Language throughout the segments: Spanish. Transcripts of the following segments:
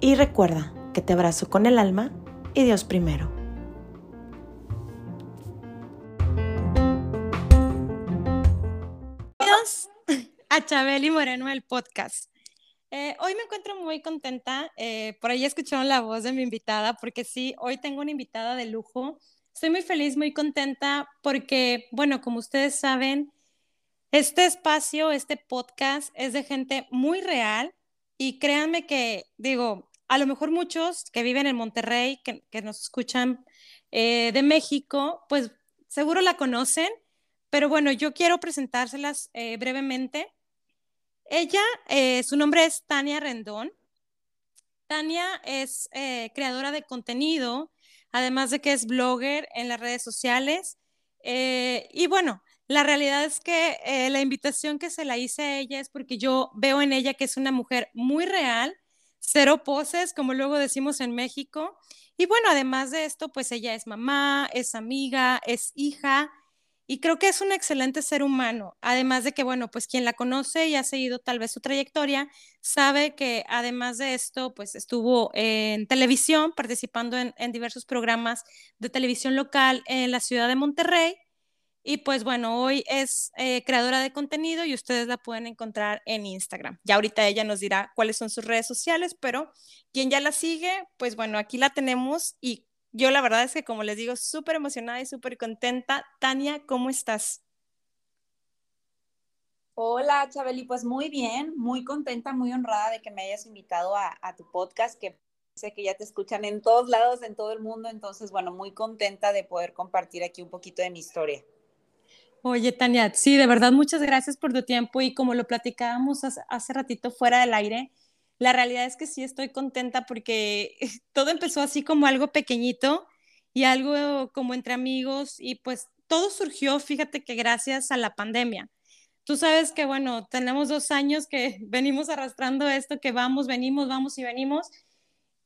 y recuerda que te abrazo con el alma y Dios primero. a Chabeli Moreno el podcast. Eh, hoy me encuentro muy contenta. Eh, por ahí escucharon la voz de mi invitada, porque sí, hoy tengo una invitada de lujo. Estoy muy feliz, muy contenta, porque, bueno, como ustedes saben, este espacio, este podcast es de gente muy real y créanme que, digo, a lo mejor muchos que viven en Monterrey, que, nos escuchan eh, de México, pues seguro la conocen, pero bueno, yo quiero presentárselas brevemente. Ella, eh, su nombre es Tania Rendón. Tania es eh, creadora de contenido, además de que es blogger en las redes sociales. Eh, y bueno, la realidad es que la invitación que se la hice a ella es porque yo veo en ella que es una mujer muy real, cero poses, como luego decimos en México. Y bueno, además de esto, pues ella es mamá, es amiga, es hija y creo que es un excelente ser humano, además de que, bueno, pues quien la conoce y ha seguido tal vez su trayectoria, sabe que además de esto, pues estuvo en televisión, participando en, diversos programas de televisión local en la ciudad de Monterrey. Y pues bueno, hoy es eh, creadora de contenido y ustedes la pueden encontrar en Instagram. Ya ahorita ella nos dirá cuáles son sus redes sociales, pero quien ya la sigue, pues bueno, aquí la tenemos y yo la verdad es que, como les digo, súper emocionada y súper contenta. Tania, ¿cómo estás? Hola, Chabeli, pues muy bien, muy contenta, muy honrada de que me hayas invitado a, tu podcast, que sé que ya te escuchan en todos lados, en todo el mundo, entonces, bueno, muy contenta de poder compartir aquí un poquito de mi historia. Oye, Tania, sí, de verdad, muchas gracias por tu tiempo y como lo platicábamos hace, ratito fuera del aire, la realidad es que sí estoy contenta porque todo empezó así como algo pequeñito y algo como entre amigos y pues todo surgió, fíjate que gracias a la pandemia. Tú sabes que, bueno, tenemos dos años que venimos arrastrando esto, que vamos, venimos, vamos y venimos.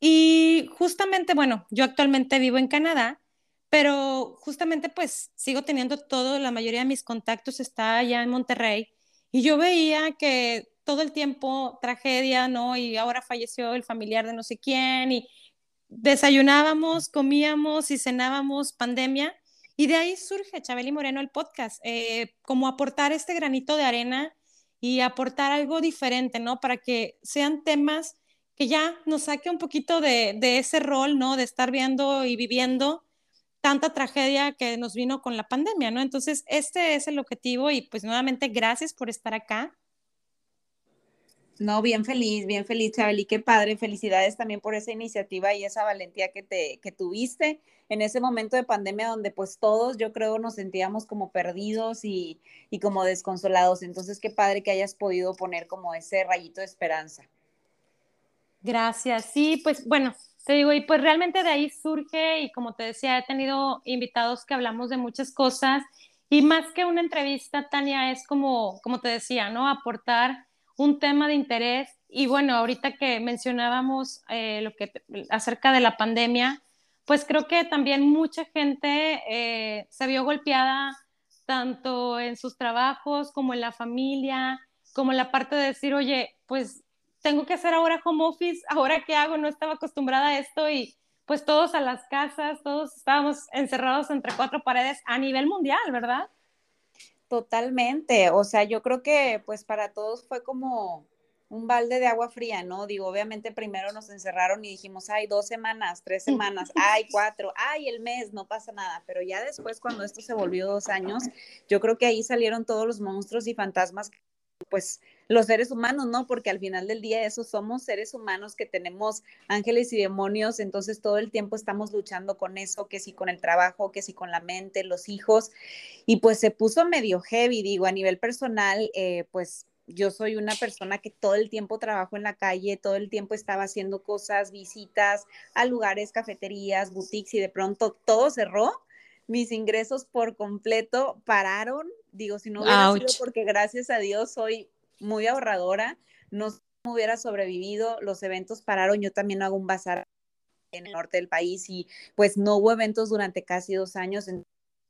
Y justamente, bueno, yo actualmente vivo en Canadá, pero justamente pues sigo teniendo todo, la mayoría de mis contactos está allá en Monterrey. Y yo veía que todo el tiempo tragedia, ¿no? Y ahora falleció el familiar de no sé quién y desayunábamos, comíamos y cenábamos pandemia. Y de ahí surge Chabeli Moreno el podcast, eh, como aportar este granito de arena y aportar algo diferente, ¿no? Para que sean temas que ya nos saque un poquito de, de ese rol, ¿no? De estar viendo y viviendo tanta tragedia que nos vino con la pandemia, ¿no? Entonces, este es el objetivo y pues nuevamente gracias por estar acá. No, bien feliz, bien feliz, Chabeli, qué padre. Felicidades también por esa iniciativa y esa valentía que te que tuviste en ese momento de pandemia donde pues todos yo creo nos sentíamos como perdidos y, y como desconsolados. Entonces, qué padre que hayas podido poner como ese rayito de esperanza. Gracias. Sí, pues bueno, te digo, y pues realmente de ahí surge y como te decía, he tenido invitados que hablamos de muchas cosas y más que una entrevista, Tania, es como, como te decía, ¿no? Aportar un tema de interés. Y bueno, ahorita que mencionábamos eh, lo que acerca de la pandemia, pues creo que también mucha gente eh, se vio golpeada tanto en sus trabajos como en la familia, como la parte de decir, oye, pues tengo que hacer ahora home office, ahora qué hago, no estaba acostumbrada a esto y pues todos a las casas, todos estábamos encerrados entre cuatro paredes a nivel mundial, ¿verdad? Totalmente, o sea, yo creo que pues para todos fue como un balde de agua fría, ¿no? Digo, obviamente primero nos encerraron y dijimos, ay, dos semanas, tres semanas, ay, cuatro, ay, el mes, no pasa nada, pero ya después cuando esto se volvió dos años, yo creo que ahí salieron todos los monstruos y fantasmas pues los seres humanos, ¿no? Porque al final del día esos somos seres humanos que tenemos ángeles y demonios, entonces todo el tiempo estamos luchando con eso, que si con el trabajo, que si con la mente, los hijos, y pues se puso medio heavy, digo, a nivel personal, eh, pues yo soy una persona que todo el tiempo trabajo en la calle, todo el tiempo estaba haciendo cosas, visitas a lugares, cafeterías, boutiques y de pronto todo cerró. Mis ingresos por completo pararon. Digo, si no hubiera sido porque gracias a Dios soy muy ahorradora, no hubiera sobrevivido, los eventos pararon, yo también hago un bazar en el norte del país y pues no hubo eventos durante casi dos años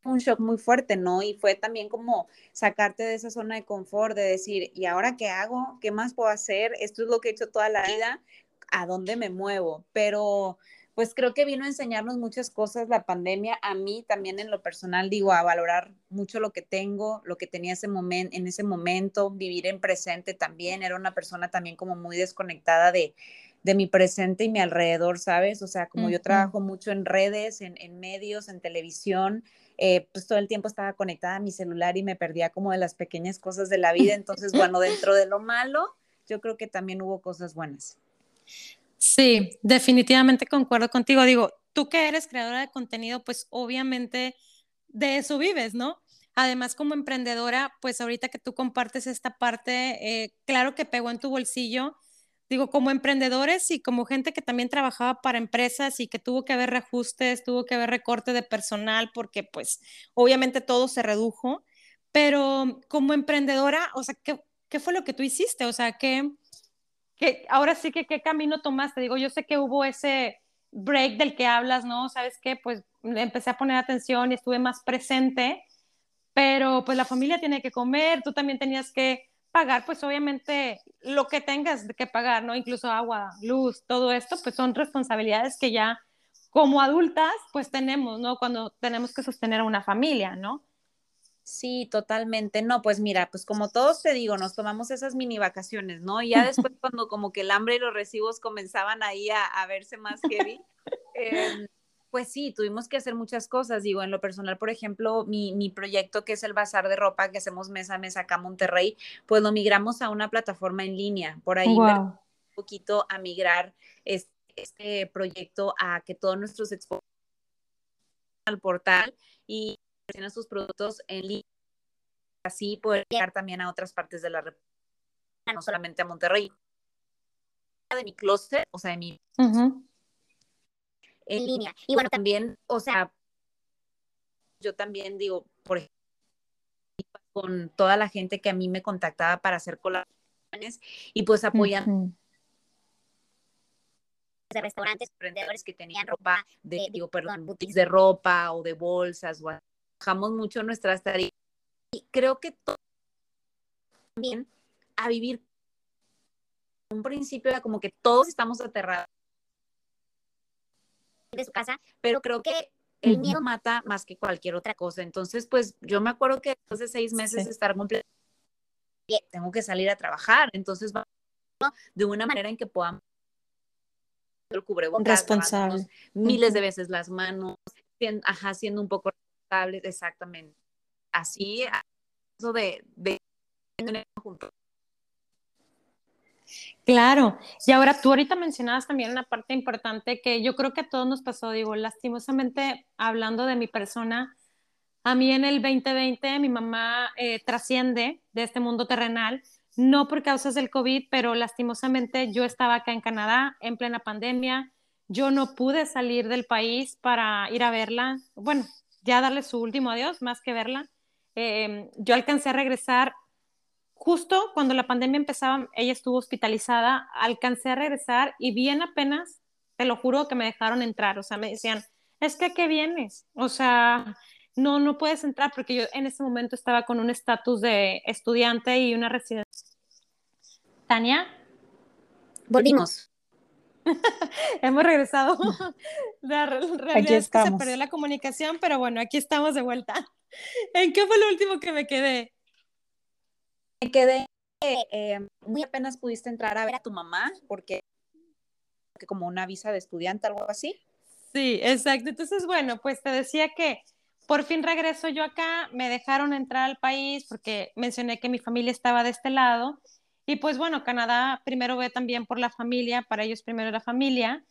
un shock muy fuerte, ¿no? Y fue también como sacarte de esa zona de confort, de decir, ¿y ahora qué hago? ¿Qué más puedo hacer? Esto es lo que he hecho toda la vida, ¿a dónde me muevo? Pero pues creo que vino a enseñarnos muchas cosas la pandemia, a mí también en lo personal, digo, a valorar mucho lo que tengo, lo que tenía ese momento, en ese momento, vivir en presente también, era una persona también como muy desconectada de, de mi presente y mi alrededor, ¿sabes? O sea, como yo trabajo mucho en redes, en, en medios, en televisión, eh, pues todo el tiempo estaba conectada a mi celular y me perdía como de las pequeñas cosas de la vida. Entonces, bueno, dentro de lo malo, yo creo que también hubo cosas buenas. Sí, definitivamente concuerdo contigo. Digo, tú que eres creadora de contenido, pues obviamente de eso vives, ¿no? Además, como emprendedora, pues ahorita que tú compartes esta parte, eh, claro que pegó en tu bolsillo, digo, como emprendedores y como gente que también trabajaba para empresas y que tuvo que haber reajustes, tuvo que haber recorte de personal porque pues obviamente todo se redujo, pero como emprendedora, o sea, ¿qué, qué fue lo que tú hiciste? O sea, ¿qué, qué, ahora sí que qué camino tomaste? Digo, yo sé que hubo ese break del que hablas, ¿no? ¿Sabes qué? Pues empecé a poner atención y estuve más presente, pero pues la familia tiene que comer, tú también tenías que pagar, pues obviamente lo que tengas que pagar, ¿no? Incluso agua, luz, todo esto, pues son responsabilidades que ya como adultas, pues tenemos, ¿no? Cuando tenemos que sostener a una familia, ¿no? Sí, totalmente. No, pues mira, pues como todos te digo, nos tomamos esas mini vacaciones, ¿no? Y ya después cuando como que el hambre y los recibos comenzaban ahí a, a verse más heavy, eh, pues sí, tuvimos que hacer muchas cosas. Digo, en lo personal, por ejemplo, mi, mi, proyecto que es el bazar de ropa que hacemos mes a mes acá en Monterrey, pues lo migramos a una plataforma en línea. Por ahí un poquito a migrar este, este, proyecto a que todos nuestros expositores al portal y sus productos en línea. Así poder llegar también a otras partes de la República, no solamente a Monterrey. De mi closet, o sea, de mi en línea. Y bueno, también, o sea, yo también digo, por ejemplo, con toda la gente que a mí me contactaba para hacer colaboraciones y pues apoyan de restaurantes, emprendedores que tenían ropa, de, digo, perdón, boutiques de ropa o de bolsas, o bajamos mucho nuestras tarifas. Y creo que también a vivir un principio era como que todos estamos aterrados de su casa, pero creo que el miedo mata más que cualquier otra cosa. Entonces, pues yo me acuerdo que después de seis meses estar completo, tengo que salir a trabajar. Entonces, de una manera en que podamos el cubrebocas, responsable. miles de veces las manos, ajá, siendo un poco responsables, exactamente. Así, eso de Claro, y ahora tú ahorita mencionabas también una parte importante que yo creo que a todos nos pasó, digo, lastimosamente hablando de mi persona, a mí en el 2020 mi mamá eh, trasciende de este mundo terrenal, no por causas del COVID, pero lastimosamente yo estaba acá en Canadá en plena pandemia, yo no pude salir del país para ir a verla, bueno, ya darle su último adiós, más que verla. Eh, yo alcancé a regresar justo cuando la pandemia empezaba, ella estuvo hospitalizada, alcancé a regresar y bien apenas, te lo juro que me dejaron entrar, o sea, me decían, es que ¿qué vienes? O sea, no, no puedes entrar porque yo en ese momento estaba con un estatus de estudiante y una residencia. Tania. Volvimos. Hemos regresado. La realidad aquí es que se perdió la comunicación, pero bueno, aquí estamos de vuelta. ¿En qué fue lo último que me quedé? me quedé, eh, muy apenas pudiste entrar a ver a tu mamá, porque como una visa de estudiante, algo así. Sí, exacto. Entonces, bueno, pues te decía que por fin regreso yo acá, me dejaron entrar al país porque mencioné que mi familia estaba de este lado. Y pues bueno, Canadá primero ve también por la familia, para ellos primero la familia.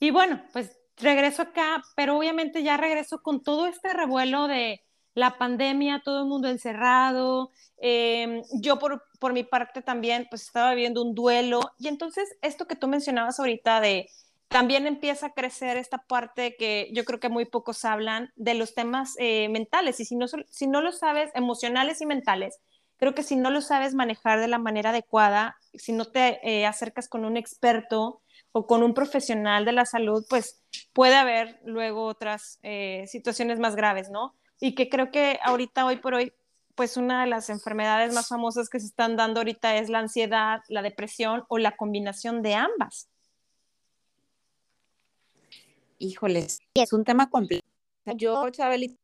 Y bueno, pues regreso acá, pero obviamente ya regreso con todo este revuelo de la pandemia, todo el mundo encerrado, em, yo por, por mi parte también pues estaba viviendo un duelo y entonces esto que tú mencionabas ahorita de también empieza a crecer esta parte que yo creo que muy pocos hablan de los temas eh, mentales y si no, si no lo sabes, emocionales y mentales, creo que si no lo sabes manejar de la manera adecuada, si no te eh, acercas con un experto o con un profesional de la salud, pues puede haber luego otras eh, situaciones más graves, ¿no? Y que creo que ahorita, hoy por hoy, pues una de las enfermedades más famosas que se están dando ahorita es la ansiedad, la depresión o la combinación de ambas. Híjoles, es un tema complejo. Yo, Chabelita,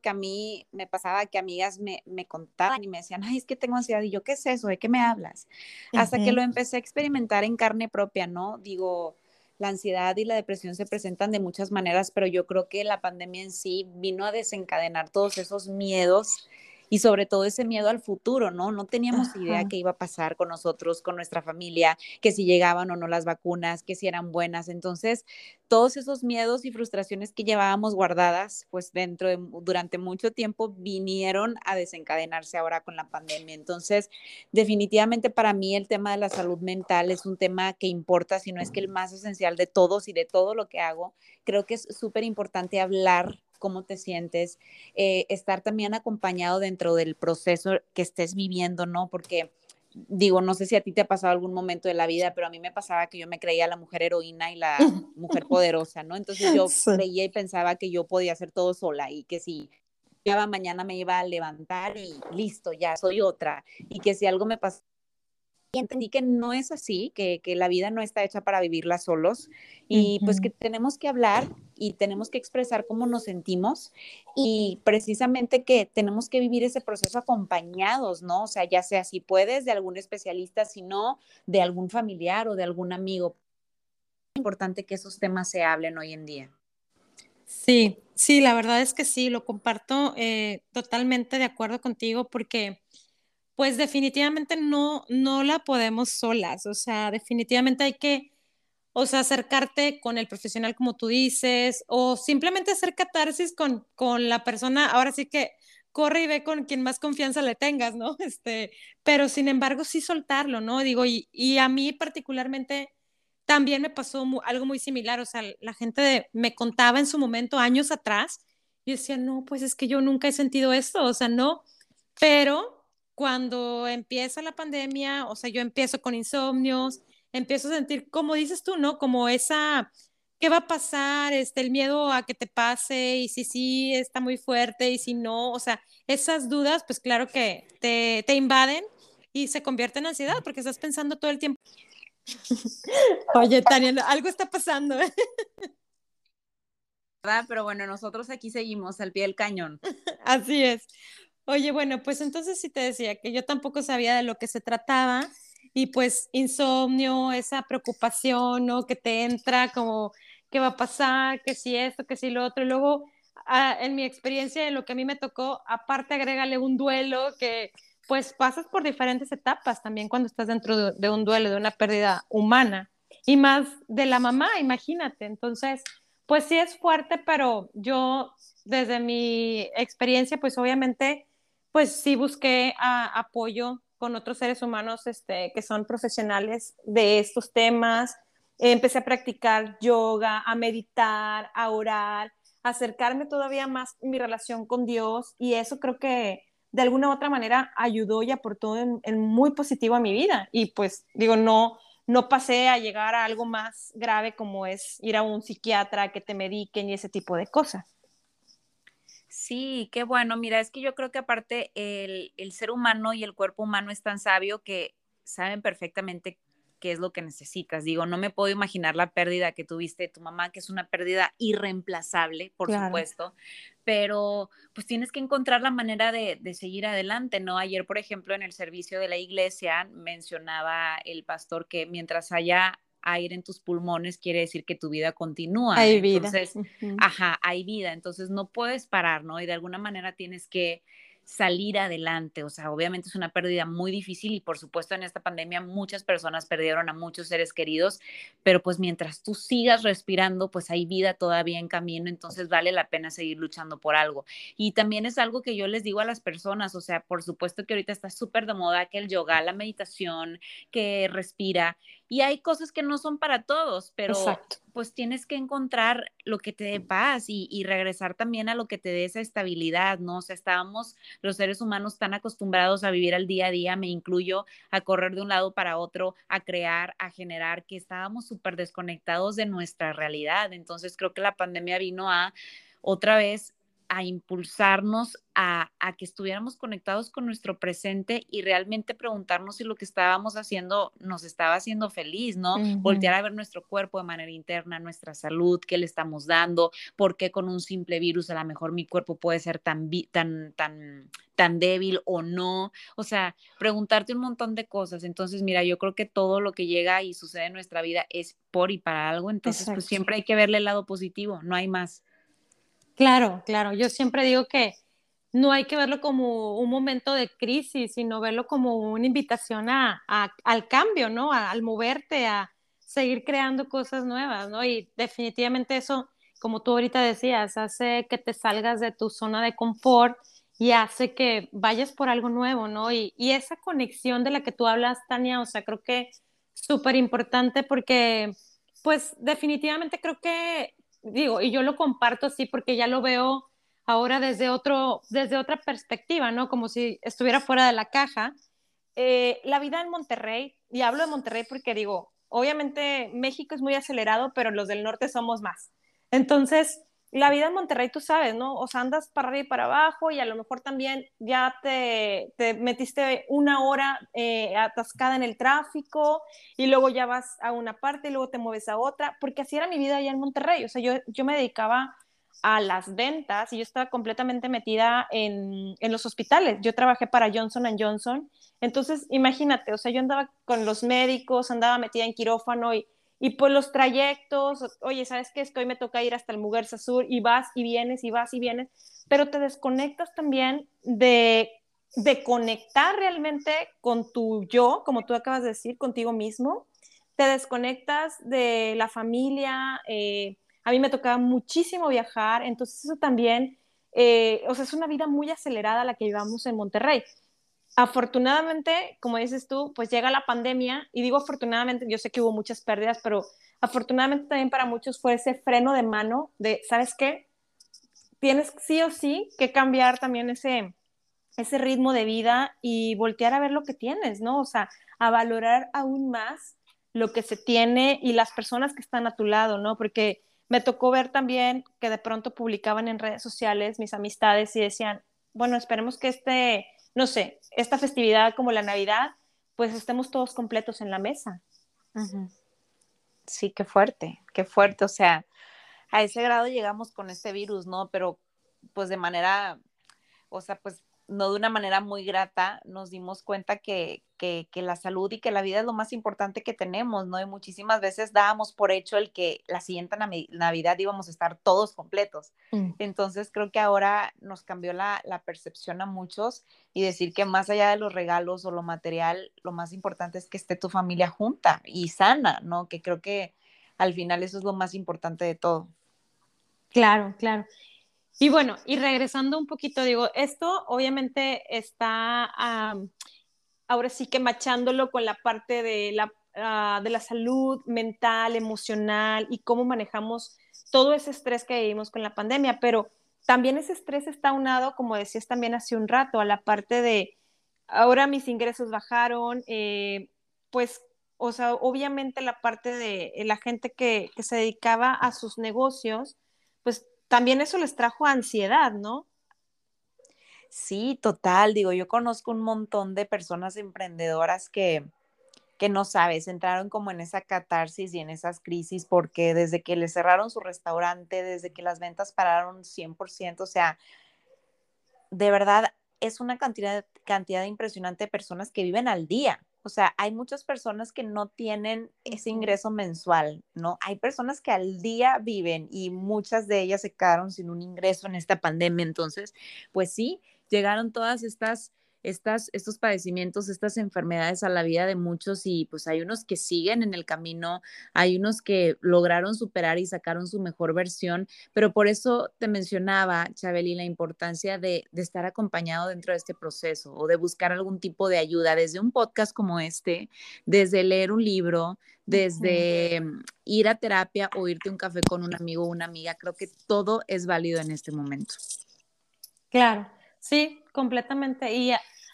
que a mí me pasaba que amigas me, me, contaban y me decían, ay, es que tengo ansiedad. Y yo, ¿qué es eso? ¿De qué me hablas? Hasta que lo empecé a experimentar en carne propia, ¿no? Digo, la ansiedad y la depresión se presentan de muchas maneras, pero yo creo que la pandemia en sí vino a desencadenar todos esos miedos y sobre todo ese miedo al futuro, ¿no? No teníamos idea qué iba a pasar con nosotros, con nuestra familia, que si llegaban o no las vacunas, que si eran buenas. Entonces, todos esos miedos y frustraciones que llevábamos guardadas, pues dentro de, durante mucho tiempo vinieron a desencadenarse ahora con la pandemia. Entonces, definitivamente para mí el tema de la salud mental es un tema que importa, si no es que el más esencial de todos y de todo lo que hago. Creo que es súper importante hablar cómo te sientes, eh, estar también acompañado dentro del proceso que estés viviendo, ¿no? Porque digo, no sé si a ti te ha pasado algún momento de la vida, pero a mí me pasaba que yo me creía la mujer heroína y la mujer poderosa, ¿no? Entonces yo creía y pensaba que yo podía hacer todo sola y que si ya mañana me iba a levantar y listo, ya soy otra. Y que si algo me pasaba y entendí que no es así, que, que, la vida no está hecha para vivirla solos y pues que tenemos que hablar y tenemos que expresar cómo nos sentimos y precisamente que tenemos que vivir ese proceso acompañados, ¿no? O sea, ya sea si puedes de algún especialista, si no, de algún familiar o de algún amigo. Es importante que esos temas se hablen hoy en día. Sí, sí, la verdad es que sí, lo comparto eh, totalmente de acuerdo contigo porque pues definitivamente no, no la podemos solas, o sea, definitivamente hay que, o sea, acercarte con el profesional como tú dices, o simplemente hacer catarsis con, con la persona, ahora sí que corre y ve con quien más confianza le tengas, ¿no? Este, pero sin embargo sí soltarlo, ¿no? Digo, y, y a mí particularmente también me pasó algo muy similar, o sea, la gente me contaba en su momento, años atrás, y decía, no, pues es que yo nunca he sentido esto, o sea, no, pero cuando empieza la pandemia, o sea, yo empiezo con insomnios, empiezo a sentir, como dices tú, ¿no? Como esa, ¿qué va a pasar? Este, el miedo a que te pase y si sí está muy fuerte y si no, o sea, esas dudas, pues claro que te, te invaden y se convierte en ansiedad porque estás pensando todo el tiempo. Oye, Tania, algo está pasando. ¿eh? Pero bueno, nosotros aquí seguimos al pie del cañón. Así es. Oye, bueno, pues entonces sí te decía que yo tampoco sabía de lo que se trataba y pues insomnio, esa preocupación, ¿no? Que te entra como, ¿qué va a pasar? ¿Qué si esto? ¿Qué si lo otro? Y luego, ah, en mi experiencia, en lo que a mí me tocó, aparte agrégale un duelo que pues pasas por diferentes etapas también cuando estás dentro de un duelo, de una pérdida humana y más de la mamá, imagínate. Entonces, pues sí es fuerte, pero yo desde mi experiencia, pues obviamente pues sí busqué apoyo con otros seres humanos este, que son profesionales de estos temas. Empecé a practicar yoga, a meditar, a orar, acercarme todavía más mi relación con Dios y eso creo que de alguna u otra manera ayudó y aportó en, en, muy positivo a mi vida. Y pues digo, no, no pasé a llegar a algo más grave como es ir a un psiquiatra que te mediquen y ese tipo de cosas. Sí, qué bueno. Mira, es que yo creo que aparte el, ser humano y el cuerpo humano es tan sabio que saben perfectamente qué es lo que necesitas. Digo, no me puedo imaginar la pérdida que tuviste de tu mamá, que es una pérdida irreemplazable, por supuesto, pero pues tienes que encontrar la manera de, de, seguir adelante, ¿no? Ayer, por ejemplo, en el servicio de la iglesia mencionaba el pastor que mientras haya aire en tus pulmones quiere decir que tu vida continúa. Hay vida. Entonces, ajá, hay vida. Entonces no puedes parar, ¿no? Y de alguna manera tienes que salir adelante. O sea, obviamente es una pérdida muy difícil y por supuesto en esta pandemia muchas personas perdieron a muchos seres queridos, pero pues mientras tú sigas respirando, pues hay vida todavía en camino, entonces vale la pena seguir luchando por algo. Y también es algo que yo les digo a las personas, o sea, por supuesto que ahorita está súper de moda que el yoga, la meditación, que respira, y hay cosas que no son para todos, pero pues tienes que encontrar lo que te dé paz y, y, regresar también a lo que te dé esa estabilidad, ¿no? O sea, estábamos los seres humanos tan acostumbrados a vivir al día a día, me incluyo, a correr de un lado para otro, a crear, a generar, que estábamos súper desconectados de nuestra realidad. Entonces creo que la pandemia vino a otra vez a impulsarnos a, que estuviéramos conectados con nuestro presente y realmente preguntarnos si lo que estábamos haciendo nos estaba haciendo feliz, ¿no? Voltear a ver nuestro cuerpo de manera interna, nuestra salud, qué le estamos dando, por qué con un simple virus a lo mejor mi cuerpo puede ser tan, tan, tan, tan débil o no. O sea, preguntarte un montón de cosas. Entonces, mira, yo creo que todo lo que llega y sucede en nuestra vida es por y para algo. Entonces, pues siempre hay que verle el lado positivo, no hay más. Claro, claro. Yo siempre digo que no hay que verlo como un momento de crisis, sino verlo como una invitación a, al cambio, ¿no? al moverte, a seguir creando cosas nuevas, ¿no? Y definitivamente eso, como tú ahorita decías, hace que te salgas de tu zona de confort y hace que vayas por algo nuevo, ¿no? Y, esa conexión de la que tú hablas, Tania, o sea, creo que súper importante porque, pues definitivamente creo que digo, y yo lo comparto así porque ya lo veo ahora desde, otro, desde otra perspectiva, ¿no? Como si estuviera fuera de la caja. Eh, la vida en Monterrey, y hablo de Monterrey porque digo, obviamente México es muy acelerado, pero los del norte somos más. Entonces, la vida en Monterrey, tú sabes, ¿no? O sea, andas para arriba y para abajo y a lo mejor también ya te, te metiste una hora eh, atascada en el tráfico y luego ya vas a una parte y luego te mueves a otra, porque así era mi vida allá en Monterrey. O sea, yo, yo me dedicaba a las ventas y yo estaba completamente metida en, en los hospitales. Yo trabajé para Johnson Johnson. Entonces, imagínate, o sea, yo andaba con los médicos, andaba metida en quirófano y y pues los trayectos, oye, ¿sabes qué? Estoy, me toca ir hasta el Muguerza Sur y vas y vienes y vas y vienes, pero te desconectas también de, de conectar realmente con tu yo, como tú acabas de decir, contigo mismo. Te desconectas de la familia. Eh, a mí me tocaba muchísimo viajar, entonces eso también, eh, o sea, es una vida muy acelerada la que llevamos en Monterrey afortunadamente, como dices tú, pues llega la pandemia y digo afortunadamente, yo sé que hubo muchas pérdidas, pero afortunadamente también para muchos fue ese freno de mano de, ¿sabes qué? Tienes sí o sí que cambiar también ese, ese ritmo de vida y voltear a ver lo que tienes, ¿no? O sea, a valorar aún más lo que se tiene y las personas que están a tu lado, ¿no? Porque me tocó ver también que de pronto publicaban en redes sociales mis amistades y decían, bueno, esperemos que este no sé, esta festividad como la Navidad, pues estemos todos completos en la mesa. Sí, qué fuerte, qué fuerte. O sea, a ese grado llegamos con este virus, ¿no? Pero pues de manera, o sea, pues no de una manera muy grata, nos dimos cuenta que, que, la salud y que la vida es lo más importante que tenemos, ¿no? Y muchísimas veces dábamos por hecho el que la siguiente Navidad íbamos a estar todos completos. Mm. Entonces creo que ahora nos cambió la, la, percepción a muchos y decir que más allá de los regalos o lo material, lo más importante es que esté tu familia junta y sana, ¿no? Que creo que al final eso es lo más importante de todo. Claro, claro. Y bueno, y regresando un poquito, digo, esto obviamente está ahora sí que machándolo con la parte de la, ah, de la salud mental, emocional y cómo manejamos todo ese estrés que vivimos con la pandemia, pero también ese estrés está unado, como decías también hace un rato, a la parte de, ahora mis ingresos bajaron, eh, pues, o sea, obviamente la parte de la gente que, que se dedicaba a sus negocios, pues también eso les trajo ansiedad, ¿no? Sí, total. Digo, yo conozco un montón de personas emprendedoras que, que no sabes, entraron como en esa catarsis y en esas crisis porque desde que les cerraron su restaurante, desde que las ventas pararon 100%, o sea, de verdad es una cantidad, cantidad impresionante de personas que viven al día. O sea, hay muchas personas que no tienen ese ingreso mensual, ¿no? Hay personas que al día viven y muchas de ellas se quedaron sin un ingreso en esta pandemia. Entonces, pues sí, llegaron todas estas estas, estos padecimientos, estas enfermedades a la vida de muchos y pues hay unos que siguen en el camino, hay unos que lograron superar y sacaron su mejor versión, pero por eso te mencionaba, Chabeli, la importancia de, de estar acompañado dentro de este proceso o de buscar algún tipo de ayuda, desde un podcast como este, desde leer un libro, desde ir a terapia o irte a un café con un amigo o una amiga, creo que todo es válido en este momento. Claro, Sí, completamente. Y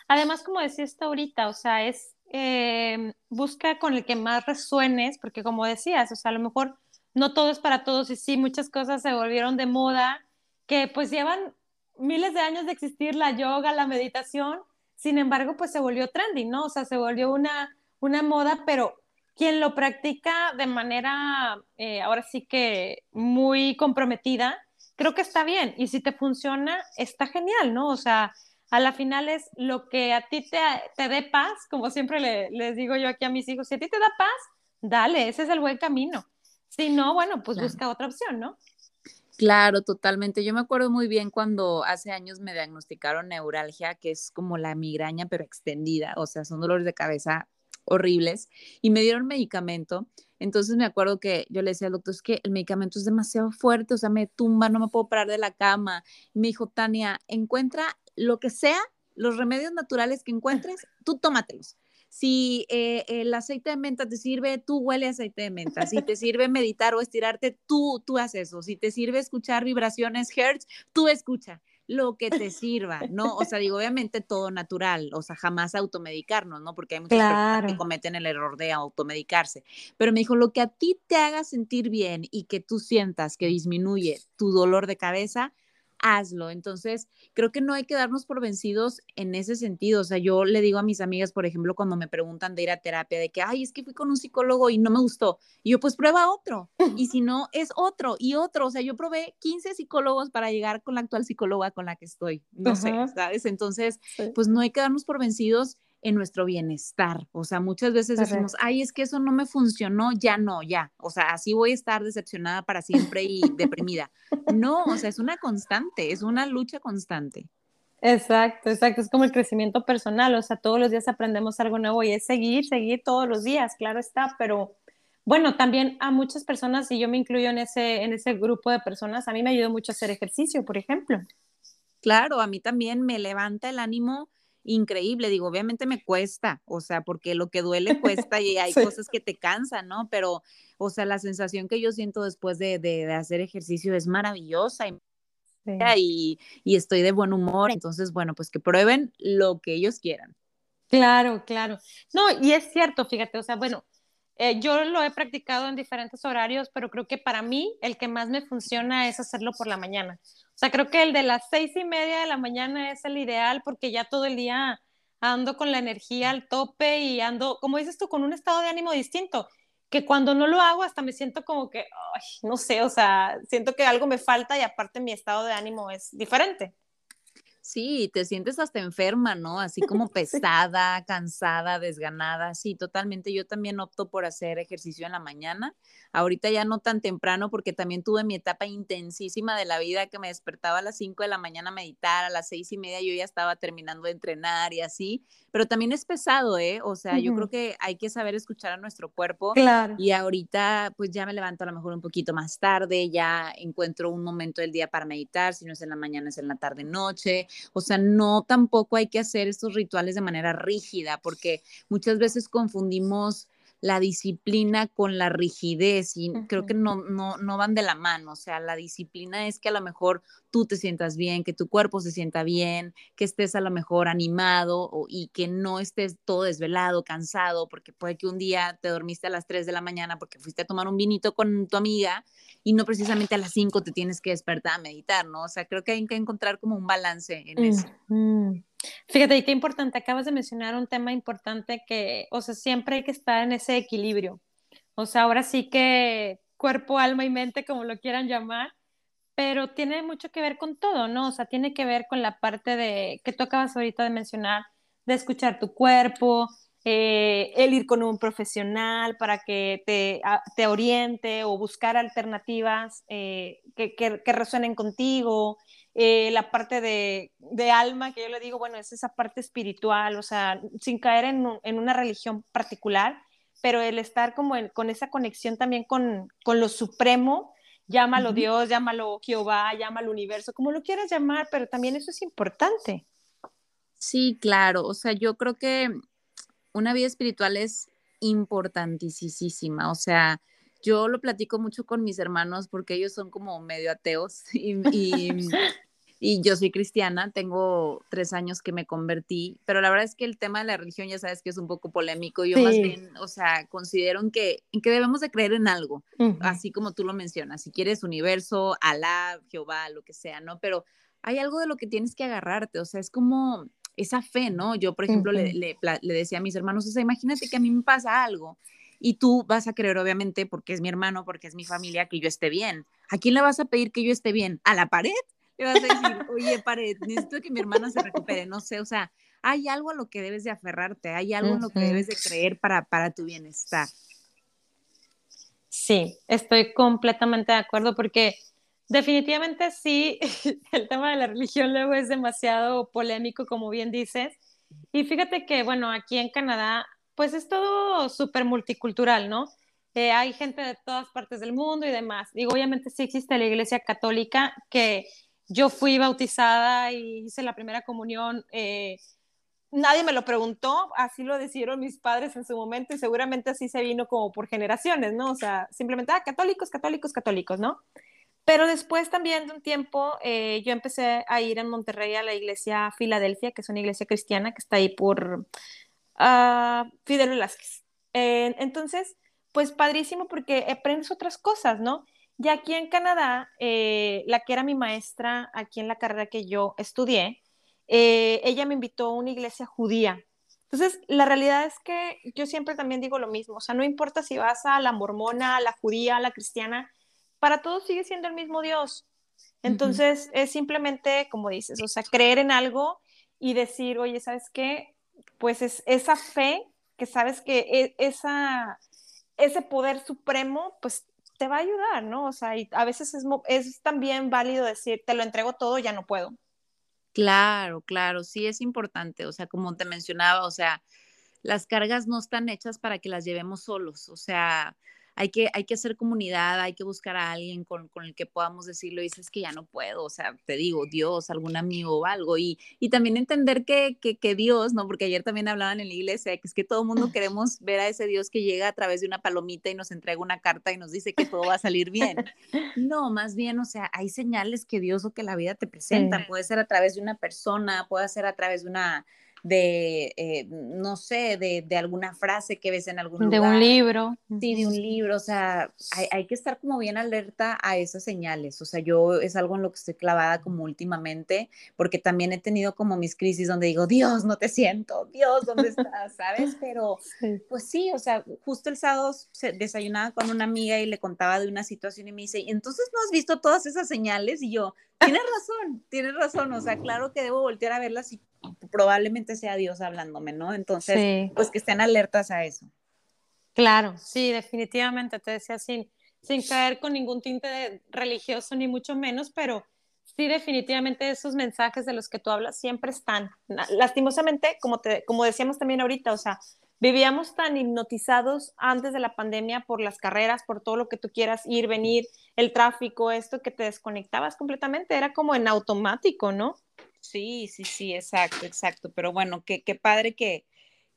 además, como decías ahorita, o sea, es em, busca con el que más resuenes, porque como decías, o sea, a lo mejor no todo es para todos y sí, muchas cosas se volvieron de moda, que pues llevan miles de años de existir la yoga, la meditación, sin embargo, pues se volvió trendy, ¿no? O sea, se volvió una, una moda, pero quien lo practica de manera, eh, ahora sí que muy comprometida, creo que está bien. Y si te funciona, está genial, ¿no? O sea, a la final es lo que a ti te, te dé paz, como siempre les digo yo aquí a mis hijos, si a ti te da paz, dale, ese es el buen camino. Si no, bueno, pues busca otra opción, ¿no? Claro, totalmente. Yo me acuerdo muy bien cuando hace años me diagnosticaron neuralgia, que es como la migraña, pero extendida, o sea, son dolores de cabeza horribles, y me dieron medicamento entonces me acuerdo que yo le decía al doctor, es que el medicamento es demasiado fuerte, o sea, me tumba, no me puedo parar de la cama. Me dijo, Tania, encuentra lo que sea, los remedios naturales que encuentres, tú tómatelos. Si eh, el aceite de menta te sirve, tú huele aceite de menta. Si te sirve meditar o estirarte, tú, tú haces eso. Si te sirve escuchar vibraciones Hertz, tú escucha lo que te sirva, ¿no? O sea, digo, obviamente todo natural, o sea, jamás automedicarnos, ¿no? Porque hay muchas personas que cometen el error de automedicarse. Pero me dijo, lo que a ti te haga sentir bien y que tú sientas que disminuye tu dolor de cabeza, hazlo. Entonces, creo que no hay que darnos por vencidos en ese sentido. O sea, yo le digo a mis amigas, por ejemplo, cuando me preguntan de ir a terapia, de que, ay, es que fui con un psicólogo y no me gustó. Y yo, pues prueba otro. Y si no, es otro y otro. O sea, yo probé 15 psicólogos para llegar con la actual psicóloga con la que estoy. No sé, ¿sabes? Entonces, pues no hay que darnos por vencidos en nuestro bienestar. O sea, muchas veces decimos, ay, es que eso no me funcionó, ya no, ya. O sea, así voy a estar decepcionada para siempre y deprimida. No, o sea, es una constante, es una lucha constante. Exacto, exacto. Es como el crecimiento personal, o sea, todos los días aprendemos algo nuevo y es seguir, seguir todos los días, claro está, pero bueno, también a muchas personas, y yo me incluyo en ese, en ese grupo de personas, a mí me ayudó mucho hacer ejercicio, por ejemplo. Claro, a mí también me levanta el ánimo increíble. Digo, obviamente me cuesta, o sea, porque lo que duele cuesta y hay cosas que te cansan, ¿no? Pero, o sea, la sensación que yo siento después de, de, hacer ejercicio es maravillosa y, y, estoy de buen humor. Entonces, bueno, pues que prueben lo que ellos quieran. Claro, claro. No, y es cierto, fíjate, o sea, bueno, eh, yo lo he practicado en diferentes horarios, pero creo que para mí el que más me funciona es hacerlo por la mañana. O sea, creo que el de las seis y media de la mañana es el ideal porque ya todo el día ando con la energía al tope y ando, como dices tú, con un estado de ánimo distinto, que cuando no lo hago hasta me siento como que, no sé, o sea, siento que algo me falta y aparte mi estado de ánimo es diferente. Sí, te sientes hasta enferma, ¿no? Así como pesada, cansada, desganada. Sí, totalmente. Yo también opto por hacer ejercicio en la mañana. Ahorita ya no tan temprano porque también tuve mi etapa intensísima de la vida que me despertaba a las 5 de la mañana a meditar, a las seis y media yo ya estaba terminando de entrenar y así. Pero también es pesado, ¿eh? O sea, yo creo que hay que saber escuchar a nuestro cuerpo. Claro. Y ahorita pues ya me levanto a lo mejor un poquito más tarde, ya encuentro un momento del día para meditar, si no es en la mañana es en la tarde noche o sea, no tampoco hay que hacer estos rituales de manera rígida, porque muchas veces confundimos la disciplina con la rigidez y creo que no, no, no van de la mano. O sea, la disciplina es que a lo mejor tú te sientas bien, que tu cuerpo se sienta bien, que estés a lo mejor animado y que no estés todo desvelado, cansado, porque puede que un día te dormiste a las 3 de la mañana porque fuiste a tomar un vinito con tu amiga y no precisamente a las 5 te tienes que despertar a meditar, ¿no? O sea, creo que hay que encontrar como un balance en eso. Fíjate, y qué importante, acabas de mencionar un tema importante que, o sea, siempre hay que estar en ese equilibrio. O sea, ahora sí que cuerpo, alma y mente, como lo quieran llamar, pero tiene mucho que ver con todo, ¿no? O sea, tiene que ver con la parte de que tú acabas ahorita de mencionar, de escuchar tu cuerpo, eh, el ir con un profesional para que te, te oriente o buscar alternativas eh, que, que, resuenen contigo, eh, la parte de, de, alma, que yo le digo, bueno, es esa parte espiritual, o sea, sin caer en, en una religión particular, pero el estar como con esa conexión también con, con lo supremo, llámalo Dios, llámalo Jehová, llámalo universo, como lo quieras llamar, pero también eso es importante. Sí, claro, o sea, yo creo que una vida espiritual es importantísima, o sea, yo lo platico mucho con mis hermanos porque ellos son como medio ateos y, y, yo soy cristiana, tengo tres años que me convertí, pero la verdad es que el tema de la religión ya sabes que es un poco polémico, yo más bien, o sea, considero que, en que debemos de creer en algo, así como tú lo mencionas, si quieres universo, Alá, Jehová, lo que sea, ¿no? Pero hay algo de lo que tienes que agarrarte, o sea, es como esa fe, ¿no? Yo, por ejemplo, le, le, decía a mis hermanos, o sea, imagínate que a mí me pasa algo y tú vas a creer, obviamente, porque es mi hermano, porque es mi familia, que yo esté bien. ¿A quién le vas a pedir que yo esté bien? ¿A la pared? Le vas a decir, oye, pared, necesito que mi hermana se recupere, no sé, o sea, hay algo a lo que debes de aferrarte, hay algo en lo que debes de creer para, para tu bienestar. Sí, estoy completamente de acuerdo porque Definitivamente sí, el tema de la religión luego es demasiado polémico, como bien dices. Y fíjate que, bueno, aquí en Canadá, pues es todo súper multicultural, ¿no? Eh, hay gente de todas partes del mundo y demás. Digo, obviamente sí existe la iglesia católica, que yo fui bautizada y hice la primera comunión. Eh, nadie me lo preguntó, así lo decidieron mis padres en su momento y seguramente así se vino como por generaciones, ¿no? O sea, simplemente, ah, católicos, católicos, católicos, ¿no? Pero después también de un tiempo, eh, yo empecé a ir en Monterrey a la iglesia Filadelfia, que es una iglesia cristiana que está ahí por uh, Fidel Velázquez. entonces, pues padrísimo porque aprendes otras cosas, ¿no? Y aquí en Canadá, eh, la que era mi maestra aquí en la carrera que yo estudié, eh, ella me invitó a una iglesia judía. Entonces, la realidad es que yo siempre también digo lo mismo, o sea, no importa si vas a la mormona, a la judía, a la cristiana, para todos sigue siendo el mismo Dios. Entonces, es simplemente, como dices, o sea, creer en algo y decir, oye, ¿sabes qué? Pues es esa fe que sabes que e, esa, ese poder supremo, pues te va a ayudar, ¿no? O sea, y a veces es, es también válido decir, te lo entrego todo, ya no puedo. Claro, claro, sí es importante, o sea, como te mencionaba, o sea, las cargas no están hechas para que las llevemos solos, o sea, hay que, hay que hacer comunidad, hay que buscar a alguien con, con el que podamos decirlo y dices que ya no puedo, o sea, te digo, Dios, algún amigo o algo, y, y también entender que, que, que, Dios, ¿no? Porque ayer también hablaban en la iglesia, que es que todo el mundo queremos ver a ese Dios que llega a través de una palomita y nos entrega una carta y nos dice que todo va a salir bien. No, más bien, o sea, hay señales que Dios o que la vida te presenta, puede ser a través de una persona, puede ser a través de una de, eh, no sé, de, de, alguna frase que ves en algún lugar. De un libro. Sí, de un libro, o sea, hay, hay, que estar como bien alerta a esas señales, o sea, yo es algo en lo que estoy clavada como últimamente, porque también he tenido como mis crisis donde digo, Dios, no te siento, Dios, ¿dónde estás? ¿Sabes? Pero, pues sí, o sea, justo el sábado desayunaba con una amiga y le contaba de una situación y me dice, entonces no has visto todas esas señales? Y yo, tienes razón, tienes razón, o sea, claro que debo voltear a verlas y probablemente sea Dios hablándome, ¿no? Entonces, pues que estén alertas a eso. Claro, sí, definitivamente, te decía, sin, sin caer con ningún tinte religioso, ni mucho menos, pero sí, definitivamente esos mensajes de los que tú hablas siempre están. Lastimosamente, como, te, como decíamos también ahorita, o sea, vivíamos tan hipnotizados antes de la pandemia por las carreras, por todo lo que tú quieras ir, venir, el tráfico, esto, que te desconectabas completamente, era como en automático, ¿no? Sí, sí, sí, exacto, exacto. Pero bueno, qué, qué padre que,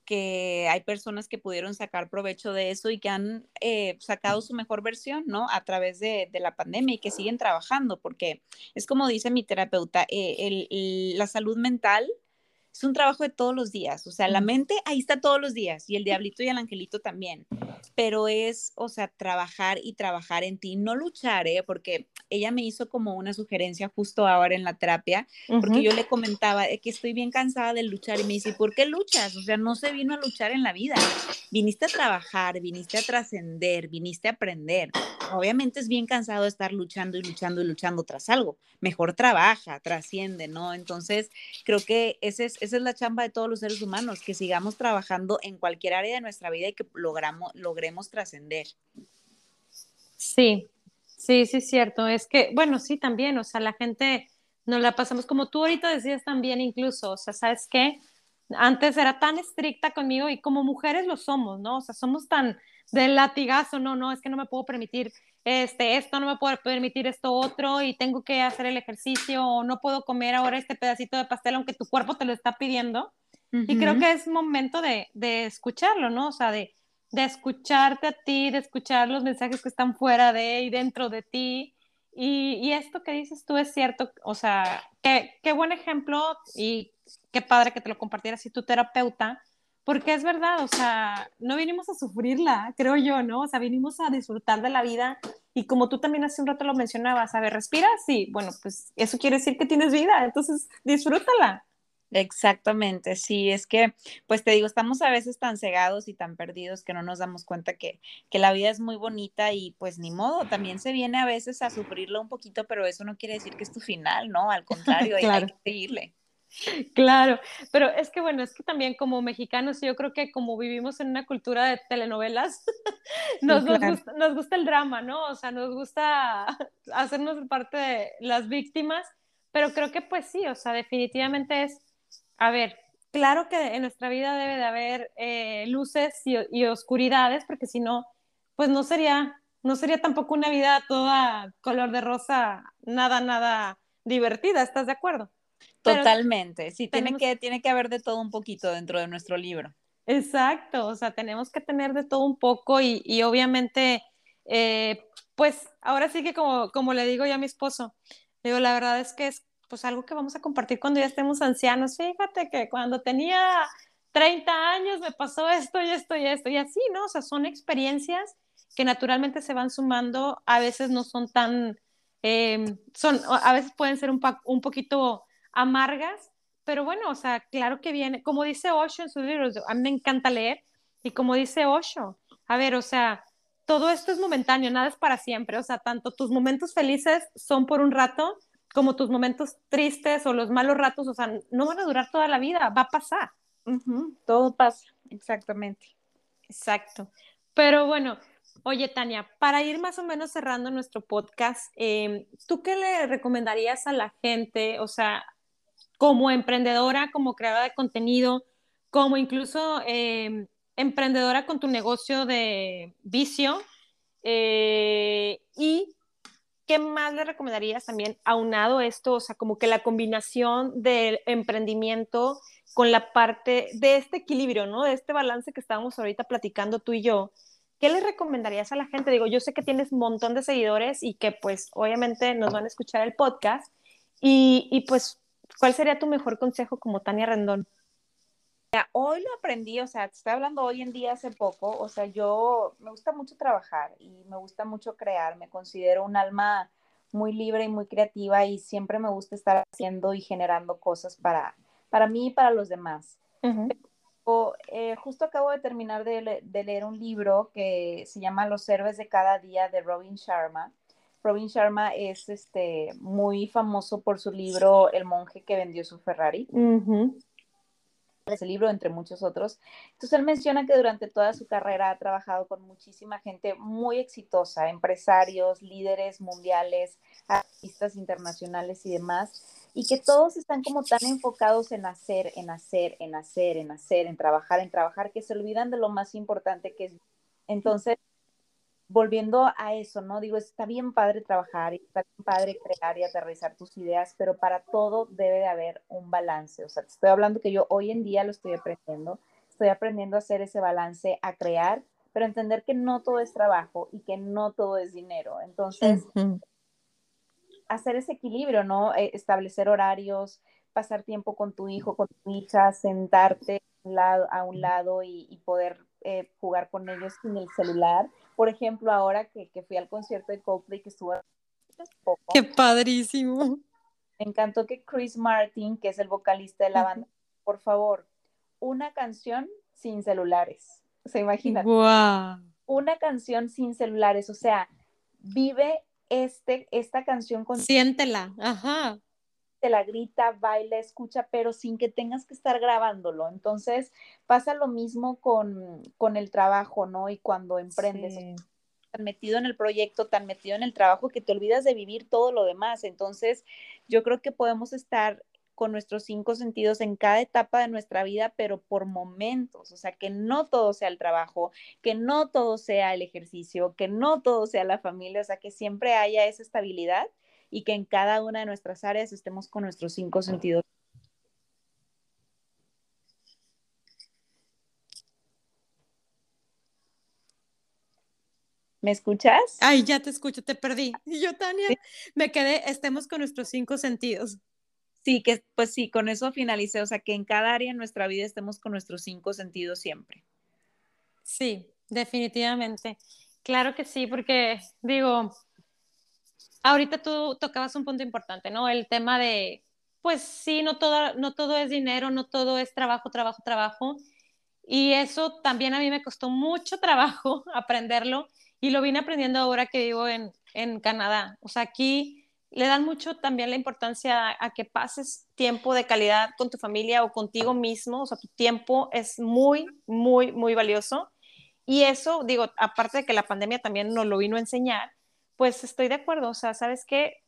que hay personas que pudieron sacar provecho de eso y que han eh, sacado su mejor versión, ¿no? A través de, de, la pandemia y que siguen trabajando, porque es como dice mi terapeuta, eh, el, la salud mental es un trabajo de todos los días, o sea, la mente ahí está todos los días y el diablito y el angelito también, pero es, o sea, trabajar y trabajar en ti, no luchar, ¿eh? Porque ella me hizo como una sugerencia justo ahora en la terapia, porque yo le comentaba que estoy bien cansada de luchar y me dice, ¿por qué luchas? O sea, no se vino a luchar en la vida, viniste a trabajar, viniste a trascender, viniste a aprender. Obviamente es bien cansado estar luchando y luchando y luchando tras algo. Mejor trabaja, trasciende, ¿no? Entonces, creo que ese es esa es la chamba de todos los seres humanos, que sigamos trabajando en cualquier área de nuestra vida y que logramos, logremos trascender. Sí, sí, sí, cierto. Es que, bueno, sí, también, o sea, la gente nos la pasamos como tú ahorita decías también incluso, o sea, ¿sabes qué? Antes era tan estricta conmigo y como mujeres lo somos, ¿no? O sea, somos tan del latigazo, no, no, es que no me puedo permitir este, esto, no me puedo permitir esto otro y tengo que hacer el ejercicio o no puedo comer ahora este pedacito de pastel aunque tu cuerpo te lo está pidiendo. Y creo que es momento de, de escucharlo, ¿no? O sea, de, de, escucharte a ti, de escuchar los mensajes que están fuera de y dentro de ti. Y, y esto que dices tú es cierto, o sea, qué, qué buen ejemplo y qué padre que te lo compartieras si tu terapeuta, porque es verdad, o sea, no vinimos a sufrirla, creo yo, ¿no? O sea, vinimos a disfrutar de la vida y como tú también hace un rato lo mencionabas, a ver, ¿respiras? Sí, bueno, pues eso quiere decir que tienes vida, entonces disfrútala. Exactamente, sí, es que, pues te digo, estamos a veces tan cegados y tan perdidos que no nos damos cuenta que, que la vida es muy bonita y pues ni modo, también se viene a veces a sufrirlo un poquito, pero eso no quiere decir que es tu final, ¿no? Al contrario, hay que seguirle. Claro, pero es que bueno, es que también como mexicanos, yo creo que como vivimos en una cultura de telenovelas, nos, gusta, el drama, ¿no? O sea, nos gusta hacernos parte de las víctimas, pero creo que pues sí, o sea, definitivamente es, a ver, claro que en nuestra vida debe de haber eh, luces y, y, oscuridades, porque si no, pues no sería, no sería tampoco una vida toda color de rosa, nada, nada divertida, ¿estás de acuerdo? Totalmente, sí, tiene, que, tiene que haber de todo un poquito dentro de nuestro libro. Exacto, o sea, tenemos que tener de todo un poco y, y obviamente, eh, pues ahora sí que como, como le digo yo a mi esposo, digo, la verdad es que es pues algo que vamos a compartir cuando ya estemos ancianos. Fíjate que cuando tenía 30 años me pasó esto y esto y esto y así, ¿no? O sea, son experiencias que naturalmente se van sumando, a veces no son tan, eh, son, a veces pueden ser un, un poquito amargas, pero bueno, o sea, claro que viene, como dice Osho en sus libros, a mí me encanta leer, y como dice Osho, a ver, o sea, todo esto es momentáneo, nada es para siempre, o sea, tanto tus momentos felices son por un rato, como tus momentos tristes o los malos ratos, o sea, no van a durar toda la vida, va a pasar. Todo pasa, exactamente. Exacto. Pero bueno, oye Tania, para ir más o menos cerrando nuestro podcast, em, ¿tú qué le recomendarías a la gente? O sea, como emprendedora, como creadora de contenido, como incluso em, emprendedora con tu negocio de vicio. Eh, y ¿qué más le recomendarías también aunado esto? O sea, como que la combinación del emprendimiento con la parte de este equilibrio, ¿no? De este balance que estábamos ahorita platicando tú y yo. ¿Qué le recomendarías a la gente? Digo, yo sé que tienes un montón de seguidores y que pues obviamente nos van a escuchar el podcast y, y pues ¿Cuál sería tu mejor consejo como Tania Rendón? hoy lo aprendí, o sea, te estoy hablando hoy en día hace poco, o sea, yo me gusta mucho trabajar y me gusta mucho crear, me considero un alma muy libre y muy creativa y siempre me gusta estar haciendo y generando cosas para, para mí y para los demás. Eh, justo acabo de terminar de, de, leer un libro que se llama Los héroes de cada día de Robin Sharma Robin Sharma es este, muy famoso por su libro El monje que vendió su Ferrari. Ese libro, entre muchos otros. Entonces, él menciona que durante toda su carrera ha trabajado con muchísima gente muy exitosa, empresarios, líderes mundiales, artistas internacionales y demás, y que todos están como tan enfocados en hacer, en hacer, en hacer, en hacer, en trabajar, en trabajar, que se olvidan de lo más importante que es. Entonces, volviendo a eso, ¿no? Digo, está bien padre trabajar, está bien padre crear y aterrizar tus ideas, pero para todo debe de haber un balance. O sea, te estoy hablando que yo hoy en día lo estoy aprendiendo, estoy aprendiendo a hacer ese balance, a crear, pero entender que no todo es trabajo y que no todo es dinero. Entonces, hacer ese equilibrio, ¿no? Eh, establecer horarios, pasar tiempo con tu hijo, con tu hija, sentarte a un lado y, poder eh, jugar con ellos sin el celular por ejemplo, ahora que, fui al concierto de Coldplay que estuvo poco, ¡Qué padrísimo! Me encantó que Chris Martin, que es el vocalista de la banda, por favor, una canción sin celulares. ¿Se imagina? Wow. Una canción sin celulares, o sea, vive este, esta canción con... Siéntela, ajá. Te la grita, baila, escucha, pero sin que tengas que estar grabándolo. Entonces pasa lo mismo con, con el trabajo, ¿no? Y cuando emprendes. Tan metido en el proyecto, tan metido en el trabajo que te olvidas de vivir todo lo demás. Entonces, yo creo que podemos estar con nuestros cinco sentidos en cada etapa de nuestra vida, pero por momentos, o sea, que no todo sea el trabajo, que no todo sea el ejercicio, que no todo sea la familia, o sea, que siempre haya esa estabilidad y que en cada una de nuestras áreas estemos con nuestros cinco sentidos. ¿Me escuchas? Ay, ya te escucho, te perdí. Y yo, Tania, me quedé, estemos con nuestros cinco sentidos. Sí, que pues sí, con eso finalicé, o sea, que en cada área de nuestra vida estemos con nuestros cinco sentidos siempre. Sí, definitivamente. Claro que sí, porque digo, ahorita tú tocabas un punto importante, ¿no? El tema de, pues sí, no todo, no todo es dinero, no todo es trabajo, trabajo, trabajo. Y eso también a mí me costó mucho trabajo aprenderlo y lo vine aprendiendo ahora que vivo en, en Canadá. O sea, aquí le dan mucho también la importancia a, que pases tiempo de calidad con tu familia o contigo mismo, o sea, tu tiempo es muy, muy, muy valioso. Y eso, digo, aparte de que la pandemia también nos lo vino a enseñar, pues estoy de acuerdo, o sea, ¿sabes qué?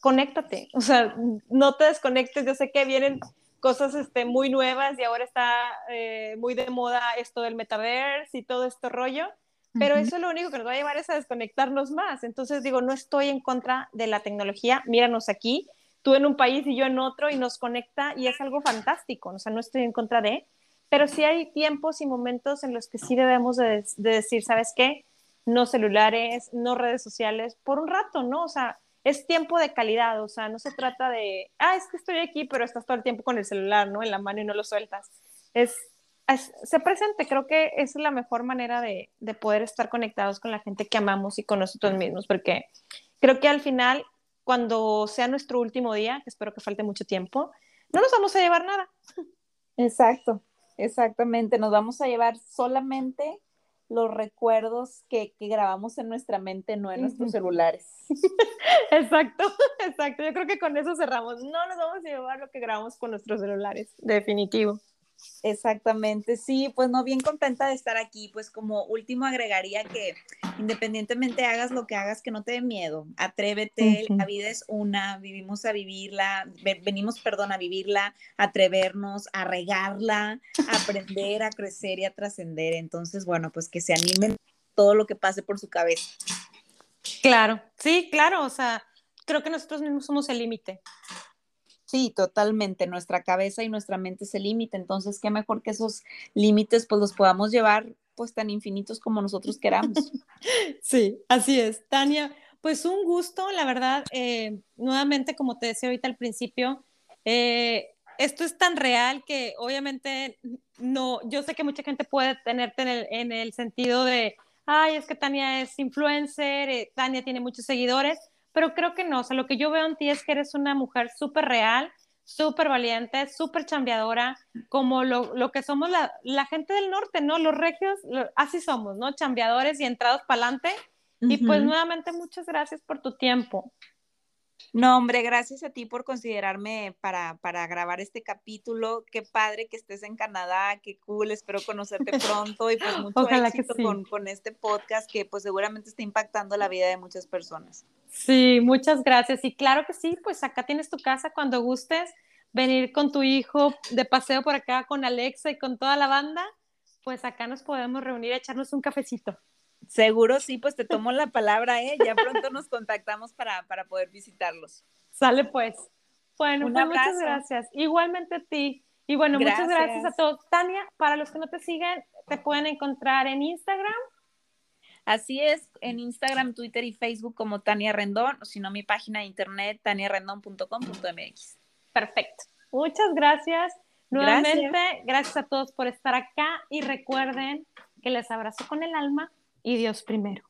conéctate, o sea, no te desconectes, yo sé que vienen cosas este, muy nuevas y ahora está eh, muy de moda esto del metaverse y todo este rollo, pero eso lo único que nos va a llevar es a desconectarnos más. Entonces digo, no estoy en contra de la tecnología, míranos aquí, tú en un país y yo en otro y nos conecta y es algo fantástico, o sea, no estoy en contra de, pero sí hay tiempos y momentos en los que sí debemos de, decir, ¿sabes qué? No celulares, no redes sociales, por un rato, ¿no? O sea, es tiempo de calidad, o sea, no se trata de, ah, es que estoy aquí, pero estás todo el tiempo con el celular, ¿no? En la mano y no lo sueltas. Es se presente, creo que es la mejor manera de, de, poder estar conectados con la gente que amamos y con nosotros mismos, porque creo que al final, cuando sea nuestro último día, que espero que falte mucho tiempo, no nos vamos a llevar nada. Exacto, exactamente, nos vamos a llevar solamente los recuerdos que, que grabamos en nuestra mente, no en nuestros celulares. exacto, exacto, yo creo que con eso cerramos, no nos vamos a llevar lo que grabamos con nuestros celulares, definitivo. Exactamente, sí, pues no, bien contenta de estar aquí, pues como último agregaría que independientemente hagas lo que hagas, que no te dé miedo, atrévete, la vida es una, vivimos a vivirla, venimos, perdón, a vivirla, atrevernos, a regarla, a aprender, a crecer y a trascender, entonces, bueno, pues que se animen todo lo que pase por su cabeza. Claro, sí, claro, o sea, creo que nosotros mismos somos el límite. Sí, totalmente. Nuestra cabeza y nuestra mente se límite. Entonces, qué mejor que esos límites pues los podamos llevar pues tan infinitos como nosotros queramos. Sí, así es. Tania, pues un gusto, la verdad. Eh, nuevamente, como te decía ahorita al principio, eh, esto es tan real que obviamente no, yo sé que mucha gente puede tenerte en el, en el sentido de, ay, es que Tania es influencer, eh, Tania tiene muchos seguidores, pero creo que no, o sea, lo que yo veo en ti es que eres una mujer súper real, súper valiente, súper chambeadora, como lo, lo, que somos la, la, gente del norte, ¿no? Los regios, así somos, ¿no? Chambeadores y entrados para adelante. Y pues nuevamente muchas gracias por tu tiempo. No, hombre, gracias a ti por considerarme para, para grabar este capítulo. Qué padre que estés en Canadá, qué cool, espero conocerte pronto y pues mucho éxito con, con, este podcast que pues seguramente está impactando la vida de muchas personas. Sí, muchas gracias. Y claro que sí, pues acá tienes tu casa cuando gustes venir con tu hijo de paseo por acá con Alexa y con toda la banda, pues acá nos podemos reunir a echarnos un cafecito. Seguro sí, pues te tomo la palabra, ¿eh? Ya pronto nos contactamos para, poder visitarlos. Sale pues. Bueno, pues muchas gracias. Igualmente a ti. Y bueno, muchas gracias a todos. Tania, para los que no te siguen, te pueden encontrar en Instagram. Así es, en Instagram, Twitter y Facebook como Tania Rendón, o si no, mi página de internet, taniarendón.com.mx. Perfecto. Muchas gracias. Nuevamente, gracias a todos por estar acá y recuerden que les abrazo con el alma y Dios primero.